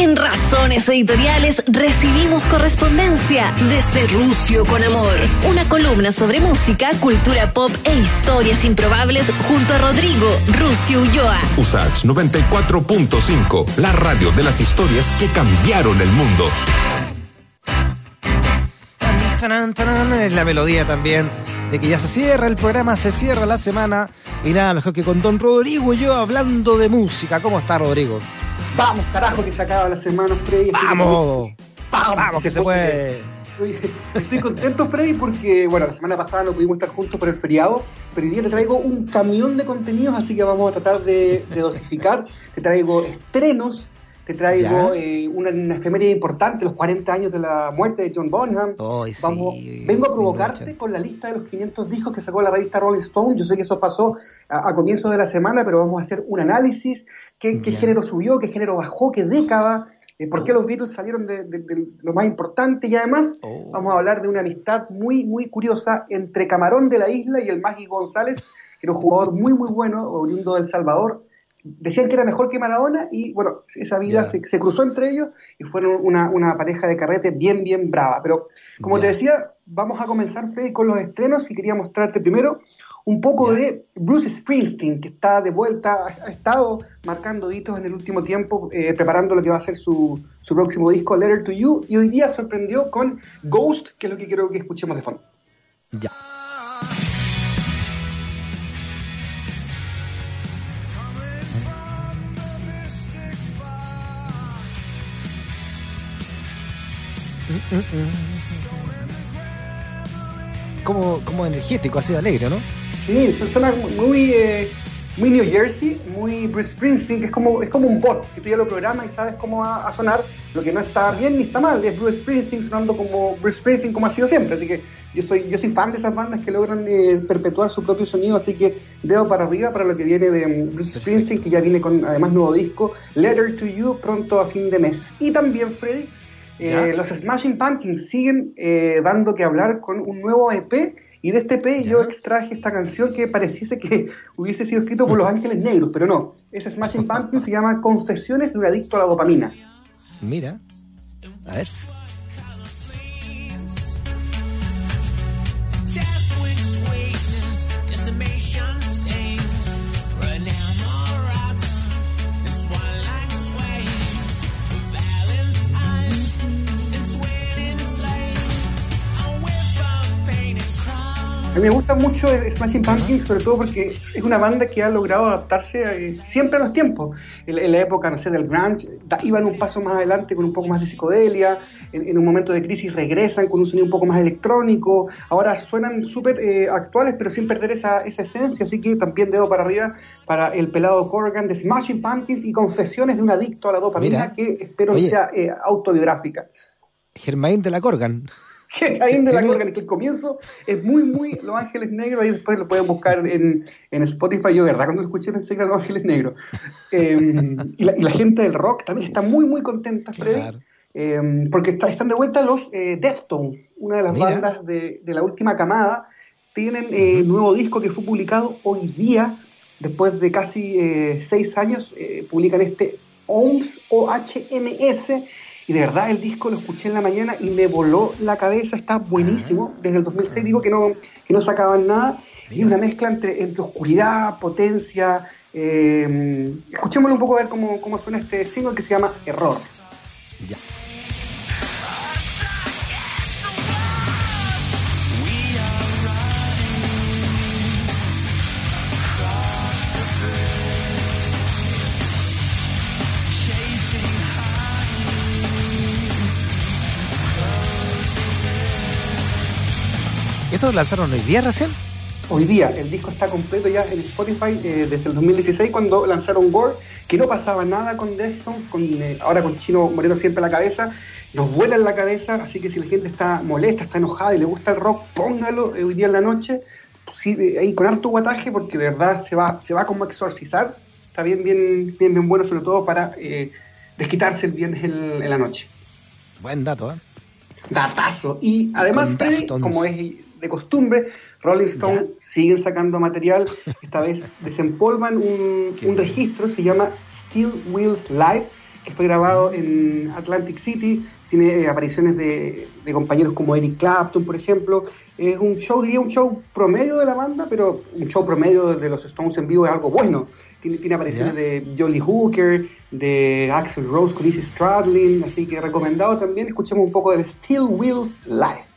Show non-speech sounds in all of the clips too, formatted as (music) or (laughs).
En Razones Editoriales recibimos correspondencia desde Rucio con Amor, una columna sobre música, cultura pop e historias improbables junto a Rodrigo Rucio Ulloa. Usach 94.5, la radio de las historias que cambiaron el mundo. Es la melodía también de que ya se cierra el programa, se cierra la semana y nada mejor que con don Rodrigo y yo hablando de música. ¿Cómo está Rodrigo? Vamos, carajo, que se acaba la semana, Freddy. Vamos, vamos, vamos, que se puede. Estoy contento, Freddy, porque, bueno, la semana pasada no pudimos estar juntos por el feriado, pero hoy día te traigo un camión de contenidos, así que vamos a tratar de, de dosificar. Te traigo estrenos, te traigo eh, una, una, efeméride importante, los 40 años de la muerte de John Bonham. Vamos, vengo a provocarte con la lista de los 500 discos que sacó la revista Rolling Stone. Yo sé que eso pasó a, a comienzos de la semana, pero vamos a hacer un análisis. ¿Qué, qué género subió? ¿Qué género bajó? ¿Qué década? Eh, ¿Por qué los Beatles salieron de, de, de, lo más importante? Y además Oh. vamos a hablar de una amistad muy, muy curiosa entre Camarón de la Isla y el Mágico González, que era un jugador muy, muy bueno, oriundo del Salvador. Decían que era mejor que Maradona y bueno, esa vida se, se cruzó entre ellos y fueron una, una pareja de carrete bien, bien brava. Pero como te decía, vamos a comenzar, Freddy, con los estrenos y quería mostrarte primero un poco de Bruce Springsteen, que está de vuelta, ha ha estado marcando hitos en el último tiempo, eh, preparando lo que va a ser su, su próximo disco, Letter to You, y hoy día sorprendió con Ghost, que es lo que quiero que escuchemos de fondo. Ya. Como, como energético, así alegre, ¿no? Sí, su- suena muy, eh, muy New Jersey, muy Bruce Springsteen, que es como, es como un bot, que tú ya lo programas y sabes cómo va a sonar, lo que no está bien ni está mal, es Bruce Springsteen sonando como Bruce Springsteen como ha sido siempre, así que yo soy, yo soy fan de esas bandas que logran eh, perpetuar su propio sonido, así que dedo para arriba para lo que viene de Bruce Springsteen, que ya viene con además nuevo disco, Letter to You, pronto a fin de mes. Y también, Freddy, eh, los Smashing Pumpkins siguen eh, dando que hablar con un nuevo EP y de este EP yo extraje esta canción que pareciese que (laughs) hubiese sido escrito por Los Ángeles Negros, pero no. Ese Smashing Pumpkins se llama Confesiones de un adicto a la dopamina. Mira. A ver. Mí me gusta mucho el Smashing Pumpkins, sobre todo porque es una banda que ha logrado adaptarse eh, siempre a los tiempos. En, en la época, no sé, del grunge, da- iban un paso más adelante con un poco más de psicodelia, en, en un momento de crisis regresan con un sonido un poco más electrónico, ahora suenan súper eh, actuales, pero sin perder esa, esa esencia, así que también dedo para arriba para el pelado Corgan de Smashing Pumpkins y Confesiones de un adicto a la dopamina, Mira. que espero Oye. sea eh, autobiográfica. Germain de la Corgan. (laughs) Sí, ahí de la que el comienzo es muy, muy Los Ángeles Negros, ahí después lo pueden buscar en, en Spotify. Yo, de verdad, cuando lo escuché pensé que era Los Ángeles Negros. Eh, y, la, y la gente del rock también está muy, muy contenta, Freddy, Claro. eh, porque está- están de vuelta los eh, Deftones, una de las Mira. bandas de, de la última camada. Tienen eh, nuevo disco que fue publicado hoy día, después de casi eh, seis años, eh, publican este OMS, O-H-M-S, y de verdad el disco lo escuché en la mañana y me voló la cabeza, está buenísimo. Desde el 2006 digo que no, que no sacaban nada, y Mira. una mezcla entre, entre oscuridad, potencia. eh, escuchémoslo un poco a ver cómo, cómo suena este single que se llama Error. Ya. ¿Estos lanzaron hoy día recién? Hoy día el disco está completo ya en Spotify eh, desde el 2016 cuando lanzaron Gore, que no pasaba nada con Deftones, con, eh, ahora con Chino Moreno siempre a la cabeza, nos vuela en la cabeza, así que si la gente está molesta, está enojada y le gusta el rock, póngalo eh, hoy día en la noche, sí, ahí con harto guataje porque de verdad se va, se va como a exorcizar, está bien, bien, bien, bien bueno sobre todo para desquitarse el viernes en, en la noche. Buen dato, ¿eh? Datazo. Y además, Freddy, como es de costumbre, Rolling Stone siguen sacando material. Esta vez (laughs) desempolvan un, un registro, se llama Steel Wheels Live, que fue grabado en Atlantic City, tiene apariciones de, de, compañeros como Eric Clapton, por ejemplo. Es un show, diría un show promedio de la banda, pero un show promedio de los Stones en vivo es algo bueno. Tiene, tiene apariciones de Jolly Hooker, de Axel Rose con Easy Stradlin, así que recomendado también. Escuchemos un poco de Steel Wheels Live.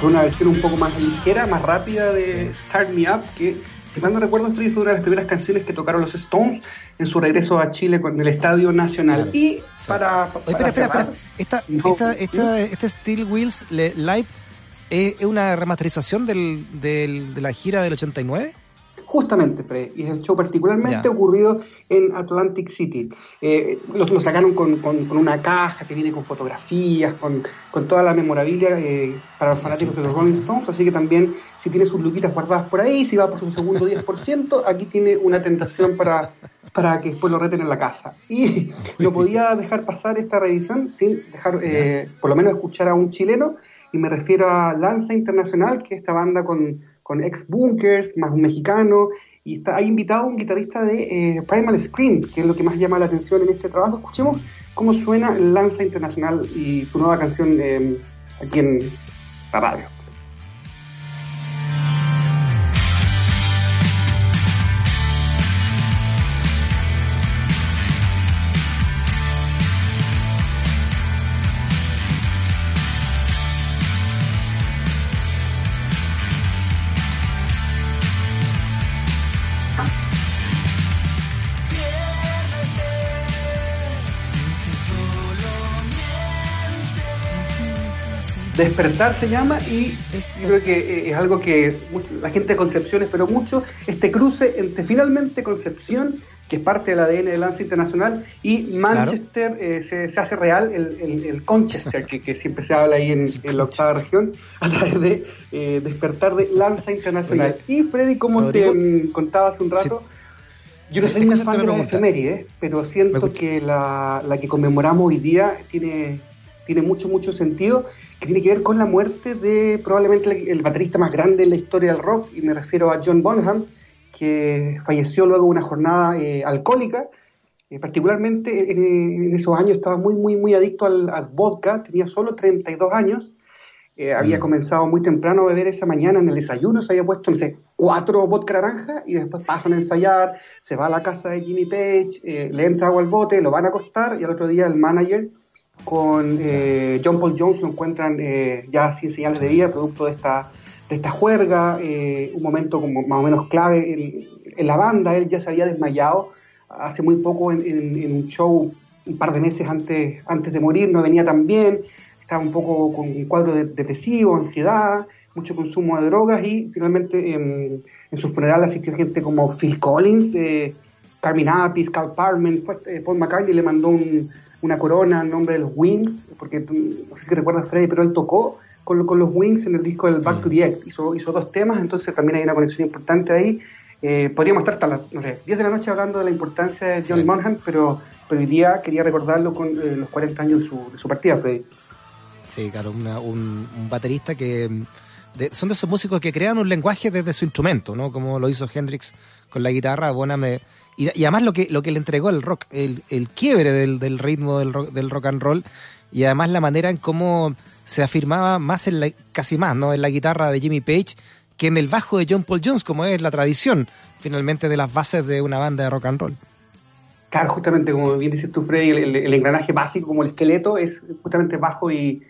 Con una versión un poco más ligera, más rápida de Start Me Up, que si mal no recuerdo, fue una de las primeras canciones que tocaron los Stones en su regreso a Chile con el Estadio Nacional. y para, para, espera, espera, Esta, esta, esta, este Steel Wheels Live es una remasterización del, del, de la gira del 89? Justamente, Fred, y es el show particularmente ocurrido en Atlantic City. Eh, lo, sacaron con, con, una caja que viene con fotografías, con, con toda la memorabilia eh, para los fanáticos de los Rolling Stones, así que también si tiene sus luquitas guardadas por ahí, si va por su segundo (laughs) 10%, aquí tiene una tentación para, para que después lo reten en la casa. Y no podía dejar pasar esta revisión sin dejar, eh, por lo menos, escuchar a un chileno, y me refiero a Lanza Internacional, que es esta banda con con ex bunkers, más un mexicano, y está, hay invitado a un guitarrista de eh, Primal Scream, que es lo que más llama la atención en este trabajo. Escuchemos cómo suena Lanza Internacional y su nueva canción eh, aquí en la radio. Despertar se llama y creo que eh, es algo que la gente de Concepción esperó mucho, este cruce entre finalmente Concepción, que es parte del ADN de Lanza Internacional, y Manchester eh, se, hace real el, el, Conchester, que, siempre se habla ahí en, la octava región, a través de eh, Despertar de Lanza Internacional. y Freddy, como te mm, contaba hace un rato, yo no soy muy fan de la efeméride, pero siento que la, la que conmemoramos hoy día tiene, tiene mucho, mucho sentido que tiene que ver con la muerte de probablemente el, baterista más grande en la historia del rock, y me refiero a John Bonham, que falleció luego de una jornada eh, alcohólica. Eh, particularmente en, esos años estaba muy, muy, muy adicto al, vodka, tenía solo 32 años, eh, había mm. comenzado muy temprano a beber esa mañana en el desayuno, se había puesto, no sé, cuatro vodka naranja y después pasan a ensayar, se va a la casa de Jimmy Page, le entra agua al bote, lo van a acostar y al otro día el manager con eh, John Paul Jones lo encuentran eh, ya sin señales de vida, producto de esta, de esta juerga, eh, un momento como más o menos clave en, la banda, él ya se había desmayado hace muy poco en, un show un par de meses antes, antes de morir, no venía tan bien, estaba un poco con un cuadro de, depresivo, ansiedad, mucho consumo de drogas y finalmente en, su funeral asistió gente como Phil Collins, Carmen Apis, Carl Parman, Paul McCartney le mandó un, una corona en nombre de los Wings, porque no sé si recuerdas Freddy, pero él tocó con, con los Wings en el disco del Back to the Egg, hizo, hizo dos temas, entonces también hay una conexión importante ahí. Eh, podríamos estar hasta las, no sé, 10 de la noche hablando de la importancia de John Monaghan, pero, pero hoy día quería recordarlo con eh, los 40 años de su, de su partida, Freddy. Sí, claro, un, un, baterista que... son de esos músicos que crean un lenguaje desde su instrumento, ¿no? Como lo hizo Hendrix con la guitarra, Bonham y, además lo que, lo que le entregó el rock, el, el quiebre del, del ritmo del rock, del rock and roll y además la manera en cómo se afirmaba más en la, casi más, ¿no? En la guitarra de Jimmy Page que en el bajo de John Paul Jones, como es la tradición finalmente de las bases de una banda de rock and roll. Claro, justamente como bien dices tú, Freddy, el, el engranaje básico como el esqueleto es justamente bajo y,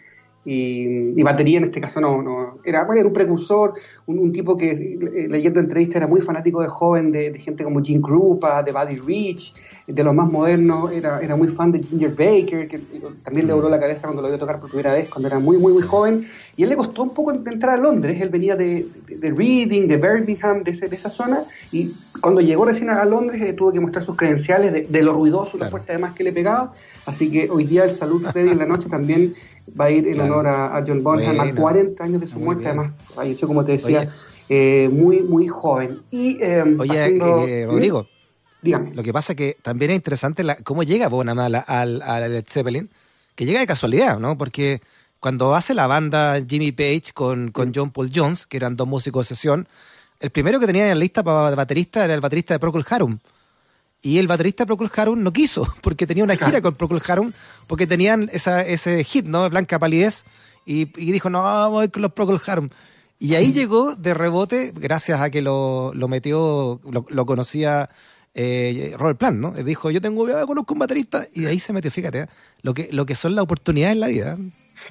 y, batería en este caso no, no era, bueno, era un precursor, un, tipo que eh, leyendo entrevistas era muy fanático de joven, de, gente como Jim Krupa, de Buddy Rich, de los más modernos, era, era muy fan de Ginger Baker, que también le voló la cabeza cuando lo vio tocar por primera vez, cuando era muy, muy, muy joven, y él le costó un poco entrar a Londres, él venía de, de, Reading, de Birmingham, de, de, esa zona, y cuando llegó recién a Londres eh, tuvo que mostrar sus credenciales de, lo ruidoso, la fuerte además que le pegaba, así que hoy día el Salud Freddy en la noche también va a ir en honor a, John Bonham, a 40 años de su muerte, además falleció, como te decía, eh, muy, muy joven. Y, em, Oye, eh, Rodrigo, dígame. Lo que pasa que también es interesante la, cómo llega Bonham al, al, Led Zeppelin, que llega de casualidad, ¿no? Porque cuando hace la banda Jimmy Page con, con John Paul Jones, que eran dos músicos de sesión, el primero que tenía en la lista para baterista era el baterista de Procol Harum. Y el baterista de Procol Harum no quiso, (laughs) porque tenía una gira con Procol Harum, porque tenían esa, ese hit, ¿no? Blanca Palidez, y, y dijo, no, vamos con los Procol Harum. Y ahí llegó de rebote, gracias a que lo, lo metió, lo, lo conocía eh, Robert Plant, ¿no? Dijo, yo tengo, yo conozco un baterista, y ahí se metió, fíjate, ¿eh? lo, que, lo que son las oportunidades en la vida.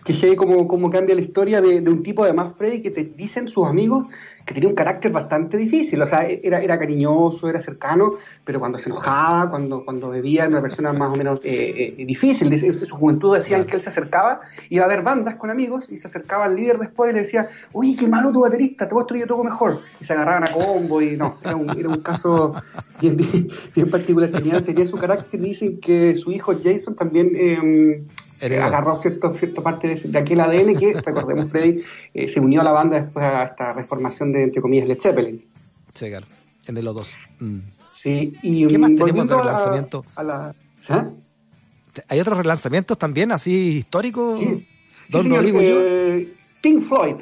Que se como, como cambia la historia de, de un tipo, además, Freddy, que te dicen sus amigos que tenía un carácter bastante difícil, o sea, era, era cariñoso, era cercano, pero cuando se enojaba, cuando, cuando bebía, era una persona más o menos eh, eh, difícil. En su juventud decían que él se acercaba, iba a ver bandas con amigos y se acercaba al líder después y le decía, oye, qué malo tu baterista, te muestro yo toco mejor. Y se agarraban a combo y no, era un, era un caso bien, bien, bien particular. Tenía, tenía, su carácter, dicen que su hijo Jason también... Eh, agarró cierto, cierta parte de, de, aquel ADN que, (laughs) recordemos, Freddy eh, se unió a la banda después a esta reformación de, entre comillas, Led Zeppelin. Sí, claro, en de los dos. Mm. Sí, y ¿Qué más tenemos de relanzamiento? A, a la, ¿sí? ¿Hay otros relanzamientos también así históricos? Sí, Don sí, señor, eh, Pink Floyd,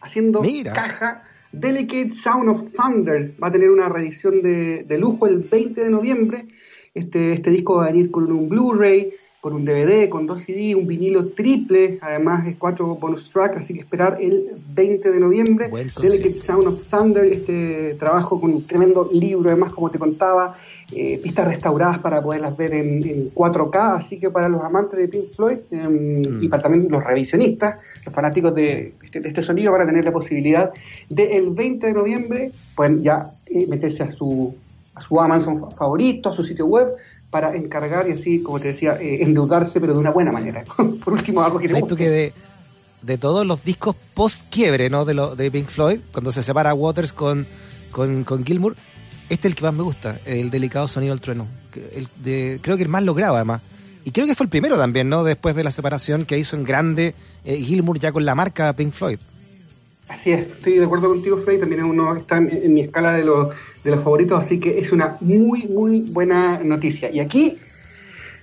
haciendo Mira. caja Delicate Sound of Thunder. Va a tener una reedición de, de lujo el 20 de noviembre. Este, este disco va a venir con un Blu-ray, con un DVD, con dos CD, un vinilo triple, además de cuatro bonus tracks, así que esperar el 20 de noviembre. Delicate Sound of Thunder, este trabajo con un tremendo libro, además, como te contaba, eh, pistas restauradas para poderlas ver en, en, 4K, así que para los amantes de Pink Floyd eh, mm. y para también los revisionistas, los fanáticos de, este, de este sonido, van a tener la posibilidad de el 20 de noviembre, pueden ya eh, meterse a su, a su Amazon favorito, a su sitio web, para encargar y así, como te decía, eh, endeudarse, pero de una buena manera. (laughs) Por último, algo que guste. que de, de, todos los discos post-quiebre ¿no? de, lo, de Pink Floyd, cuando se separa Waters con, con, con Gilmour, este es el que más me gusta, el delicado sonido del trueno. El de, creo que el más logrado, además. Y creo que fue el primero también, ¿no? Después de la separación que hizo en grande eh, Gilmour ya con la marca Pink Floyd. Así es, estoy de acuerdo contigo, Freddy. También uno está en, en mi escala de, lo, de, los favoritos, así que es una muy, muy buena noticia. Y aquí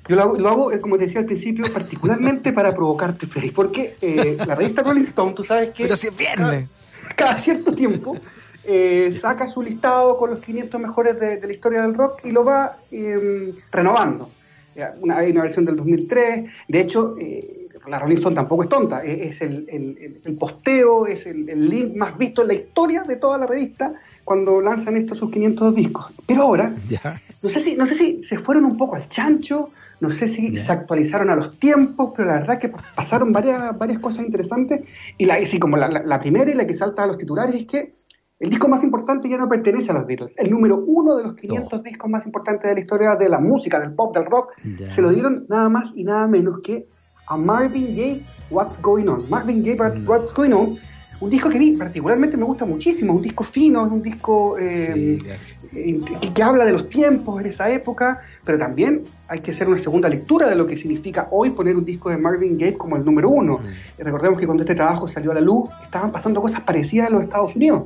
yo lo hago, lo hago como te decía al principio, particularmente para provocarte, Freddy, porque eh, la revista Rolling Stone, tú sabes que. Pero si es viernes. Cada, cada cierto tiempo eh, saca su listado con los 500 mejores de, de la historia del rock y lo va eh, renovando. Una, hay una versión del 2003, de hecho. La Rolling Stone tampoco es tonta, es el, el, el posteo, es el, el, link más visto en la historia de toda la revista cuando lanzan estos sus 500 discos. Pero ahora, yeah. no sé si no sé si se fueron un poco al chancho, no sé si yeah. se actualizaron a los tiempos, pero la verdad que pasaron varias, varias cosas interesantes. Y la, sí, como la, la, la primera y la que salta a los titulares es que el disco más importante ya no pertenece a los Beatles. El número uno de los 500 oh. discos más importantes de la historia de la música, del pop, del rock, yeah. se lo dieron nada más y nada menos que a Marvin Gaye, What's Going On. Marvin Gaye, Mm. What's Going On, un disco que a mí particularmente me gusta muchísimo, es un disco fino, es un disco eh, Sí, que, que habla de los tiempos en esa época, pero también hay que hacer una segunda lectura de lo que significa hoy poner un disco de Marvin Gaye como el número uno. Mm. Recordemos que cuando este trabajo salió a la luz, estaban pasando cosas parecidas en los Estados Unidos.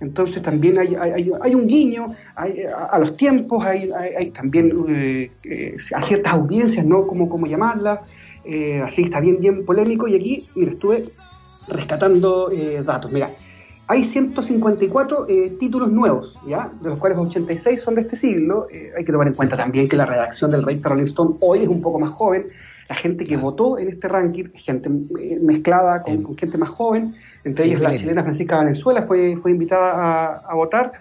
Entonces también hay, hay, hay un guiño hay, a, a, los tiempos, hay, también eh, eh, a ciertas audiencias, ¿no? Como, como llamarlas. Eh, así está bien, bien polémico. Y aquí, mira, estuve rescatando eh, datos. Mira, hay 154 eh, títulos nuevos, ¿ya? De los cuales 86 son de este siglo. Eh, hay que tomar en cuenta también que la redacción del Rey Rolling Stone hoy es un poco más joven. La gente que votó en este ranking, gente eh, mezclada con, con gente más joven, entre ellas la chilena Francisca Valenzuela fue, fue invitada a, a votar.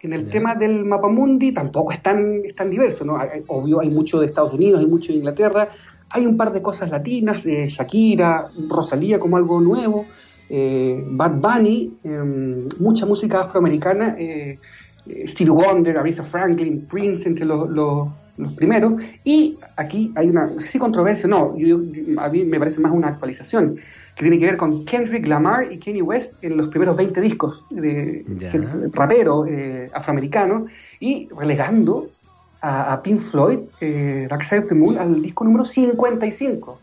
En el yeah. tema del mapamundi tampoco es tan, es tan diverso, ¿no? Hay, obvio, hay mucho de Estados Unidos, hay mucho de Inglaterra, hay un par de cosas latinas, eh, Shakira, Rosalía como algo nuevo, eh, Bad Bunny, eh, mucha música afroamericana, eh, Stevie Wonder, Aretha Franklin, Prince entre los, los, los, primeros, y aquí hay una, no sé si controversia, no, yo, a mí me parece más una actualización, que tiene que ver con Kendrick Lamar y Kanye West en los primeros 20 discos de, rapero eh, afroamericano, y relegando a, a Pink Floyd, eh, Dark Side of the Moon, al disco número 55.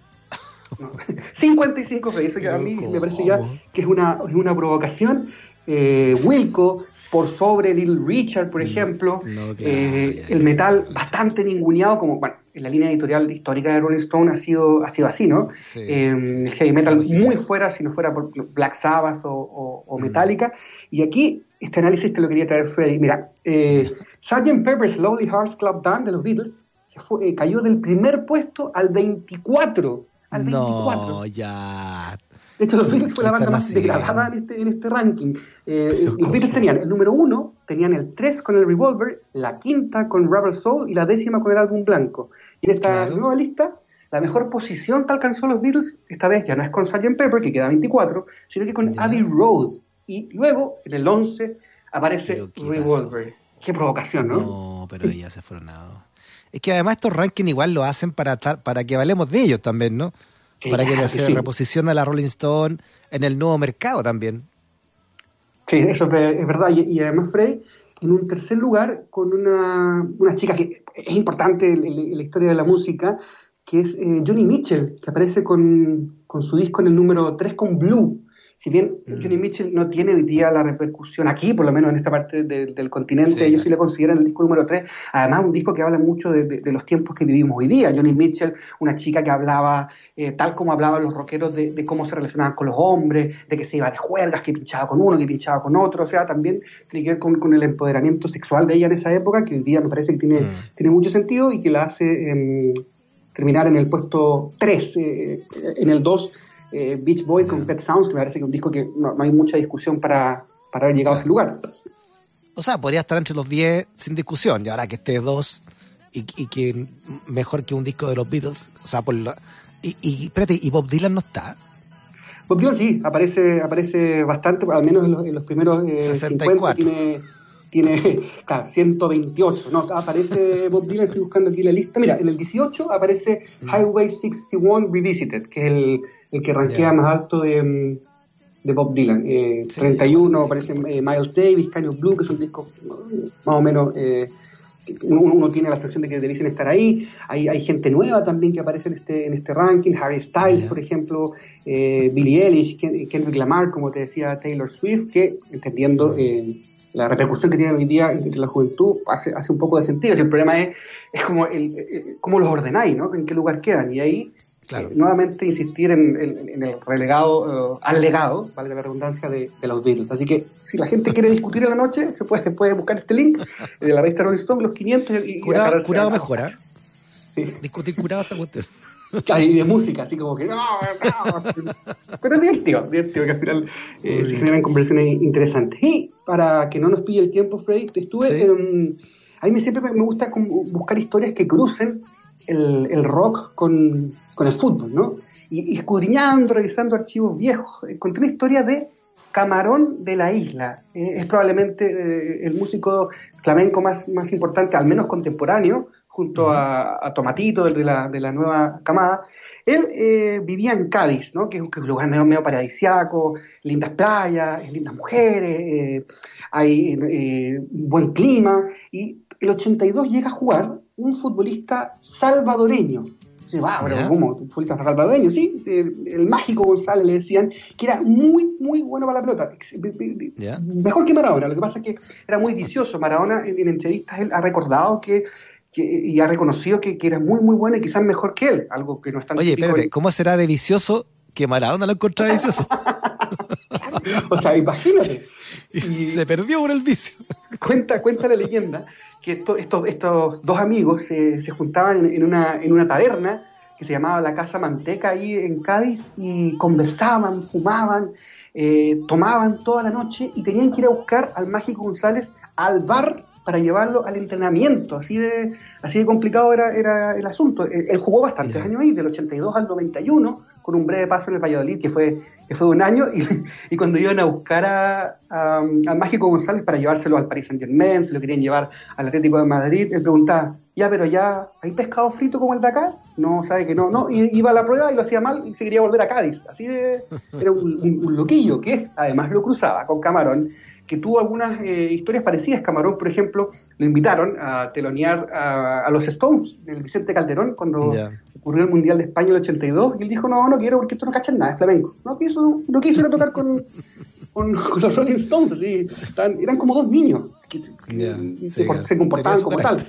No, (laughs) 55 eso que a mí me parece ya que es una, es una provocación eh, Wilco, por sobre Little Richard, por mm. ejemplo, eh, el metal bastante ninguneado, como bueno, en la línea editorial histórica de Rolling Stone ha sido, ha sido así, ¿no? el heavy metal muy fuera, si no fuera por Black Sabbath o, o, mm. Metallica. Y aquí, este análisis te lo quería traer Freddy. Mira, eh, (laughs) Sgt. Pepper's Lonely Hearts Club Band de los Beatles se fue, eh, cayó del primer puesto al 24. Al 24. No, ya. De hecho, los Beatles fue la banda más degradada en este, en este ranking. Eh, los Beatles tenían el número uno, tenían el 3 con el Revolver, la quinta con Rubber Soul y la décima con el álbum blanco. Y en esta nueva lista, la mejor posición que alcanzó los Beatles, esta vez ya no es con Sgt. Pepper, que queda 24, sino que con Abbey Road. Y luego, en el 11, aparece Revolver. Qué provocación, ¿no? No, pero ya se fueron a... Es que además estos rankings igual lo hacen para, para que valemos de ellos también, ¿no? para que se reposicione a la Rolling Stone en el nuevo mercado también. Sí, eso es verdad. Y, además, Frey, en un tercer lugar, con una, una chica que es importante en, la historia de la música, que es eh, Johnny Mitchell, que aparece con, con, su disco en el número 3 con Blue. Si bien mm. Johnny Mitchell no tiene hoy día la repercusión aquí, por lo menos en esta parte del continente, ellos sí le consideran el disco número 3, además un disco que habla mucho de, los tiempos que vivimos hoy día. Johnny Mitchell, una chica que hablaba, eh, tal como hablaban los rockeros, de, cómo se relacionaban con los hombres, de que se iba de juergas, que pinchaba con uno, que pinchaba con otro, o sea, también tiene que ver con, el empoderamiento sexual de ella en esa época, que hoy día me parece que tiene, mm. tiene mucho sentido y que la hace em, terminar en el puesto 3, eh, en el 2 eh, Beach Boy con Pet Sounds, que me parece que es un disco que no, hay mucha discusión para, para haber llegado a ese lugar. O sea, podría estar entre los 10 sin discusión, y ahora que esté dos y, que mejor que un disco de los Beatles, o sea, por y, y, espérate, ¿y Bob Dylan no está? Bob Dylan sí, aparece, aparece bastante, al menos en los, primeros eh, 64. tiene, tiene (laughs) claro, 128, no, aparece Bob Dylan, estoy buscando aquí la lista, mira, en el 18 aparece mm. Highway 61 Revisited, que es el el que rankea más alto de, de Bob Dylan. Eh, 31 aparece eh, Miles Davis, of Blue, que es un disco más o menos... Eh, uno, tiene la sensación de que dicen estar ahí. Hay, hay gente nueva también que aparece en este, en este ranking. Harry Styles, por ejemplo, eh, Billie Eilish, Kendrick Lamar, como te decía Taylor Swift, que entendiendo eh, la repercusión que tiene hoy día entre la juventud, hace, hace un poco de sentido. el problema es, es como el, cómo los ordenáis, ¿no? En qué lugar quedan. Y ahí Claro. Eh, nuevamente insistir en, el relegado, uh, al legado, valga la redundancia, de, los Beatles. Así que si la gente quiere discutir en la noche, se puede, puede buscar este link de la revista Rolling Stone, los 500 y... Curado, curado mejora. Sí. Discutir curado hasta cuestión. (laughs) Y de música, así como que no, no. Pero es divertido, divertido, que al final eh, se generan conversaciones interesantes. Y para que no nos pille el tiempo, Freddy, estuve en, a mí siempre me gusta buscar historias que crucen el, el rock con, con el fútbol, ¿no? Y, escudriñando, revisando archivos viejos, encontré una historia de Camarón de la Isla. Eh, es probablemente eh, el músico flamenco más, más importante, al menos contemporáneo, junto a, Tomatito, el de la, de la nueva camada. Él eh, vivía en Cádiz, ¿no? que es un lugar medio, medio paradisiaco, lindas playas, lindas mujeres, hay buen clima, y el 82 llega a jugar un futbolista salvadoreño, va, pero ¿cómo? Futbolista salvadoreño, sí. El, mágico González le decían que era muy, muy bueno para la pelota. Mejor que Maradona. Lo que pasa es que era muy vicioso. Maradona en, entrevistas él ha recordado que, y ha reconocido que, era muy, muy bueno y quizás mejor que él. Algo que no es tan Oye, espérate, ¿cómo será de vicioso que Maradona lo encontró vicioso? (laughs) o sea, imagínate. (laughs) Y, se perdió por el vicio. Cuenta, cuenta la leyenda que estos, estos dos amigos se, se juntaban en una, en una taberna que se llamaba la Casa Manteca ahí en Cádiz y conversaban, fumaban, eh, tomaban toda la noche y tenían que ir a buscar al Mágico González al bar para llevarlo al entrenamiento. Así de, así de complicado era, era el asunto. Él, jugó bastantes años ahí, del 82 al 91, con un breve paso en el Valladolid, que fue, que fue un año, y, y cuando iban a buscar a, al Mágico González para llevárselo al Paris Saint Germain, se lo querían llevar al Atlético de Madrid, él preguntaba, ya, pero ya, ¿hay pescado frito como el de acá? No, sabe que no, no, y, iba a la prueba y lo hacía mal y se quería volver a Cádiz, así de, era un, un loquillo, que además lo cruzaba con Camarón, que tuvo algunas eh, historias parecidas. Camarón, por ejemplo, lo invitaron a telonear a, los Stones, el Vicente Calderón, cuando ocurrió el Mundial de España el 82, y él dijo, no, no quiero porque esto no cacha nada, es flamenco. No quiso, no quiso ir a tocar con, (laughs) con, los Rolling Stones, ¿sí? eran como dos niños que se, comportaban como tal.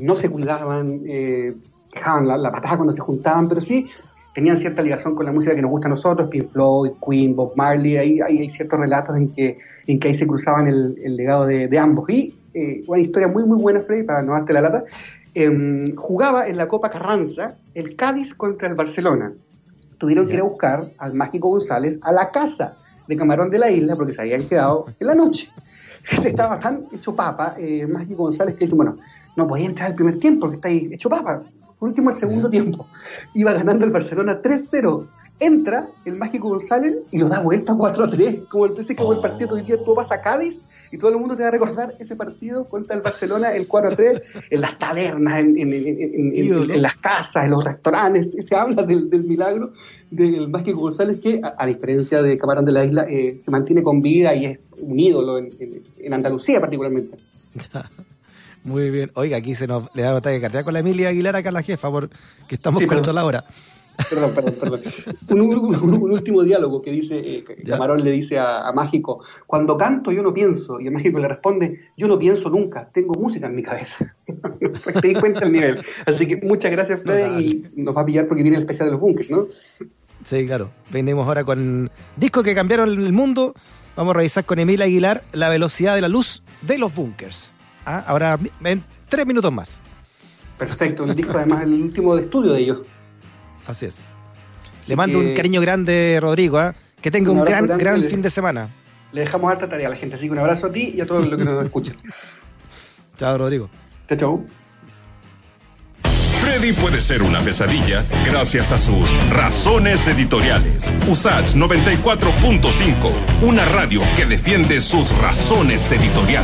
No se cuidaban, eh, dejaban la, la patada cuando se juntaban, pero sí tenían cierta ligación con la música que nos gusta a nosotros, Pink Floyd, Queen, Bob Marley, ahí, hay ciertos relatos en que, en que ahí se cruzaban el, legado de, ambos. Y eh, una historia muy, muy buena, Freddy, para no darte la lata, em, jugaba en la Copa Carranza el Cádiz contra el Barcelona. Tuvieron que ir a buscar al Mágico González a la casa de Camarón de la Isla porque se habían quedado (laughs) en la noche. Estaba tan hecho papa, eh, Mágico González, que dice, bueno, no podía entrar el primer tiempo porque está ahí hecho papa por último, el segundo tiempo, iba ganando el Barcelona 3-0. Entra el Mágico González y lo da vuelta 4-3. Como el, como el partido hoy día tú vas a Cádiz y todo el mundo te va a recordar ese partido contra el Barcelona, el 4-3, en las tabernas, en, las casas, en los restaurantes. Se habla del, milagro del Mágico González, que a, diferencia de Camarón de la Isla, eh, se mantiene con vida y es un ídolo en Andalucía, particularmente. (laughs) Muy bien. Oiga, aquí se nos le da un ataque cardíaco con la Emilia Aguilar acá la jefa, porque estamos contra la hora. Perdón, perdón, perdón. Un, último diálogo que dice, eh, Camarón le dice a, Mágico, cuando canto yo no pienso, y el Mágico le responde, yo no pienso nunca, tengo música en mi cabeza. (laughs) Te di cuenta el nivel. Así que muchas gracias, Fred, y nos va a pillar porque viene el especial de los bunkers, ¿no? Sí, claro. Venimos ahora con discos que cambiaron el mundo. Vamos a revisar con Emilia Aguilar la velocidad de la luz de los bunkers. ¿Ah? ahora en tres minutos más. Perfecto, el disco además el último de estudio de ellos. Así es. Le mando un cariño grande, Rodrigo. ¿ah? Que tenga un, gran, gran fin de semana. Le dejamos alta tarea a la gente, así que un abrazo a ti y a todos los que nos escuchan. (laughs) chao, Rodrigo. Chao, chao. Freddy puede ser una pesadilla gracias a sus razones editoriales. Usage 94.5, una radio que defiende sus razones editoriales.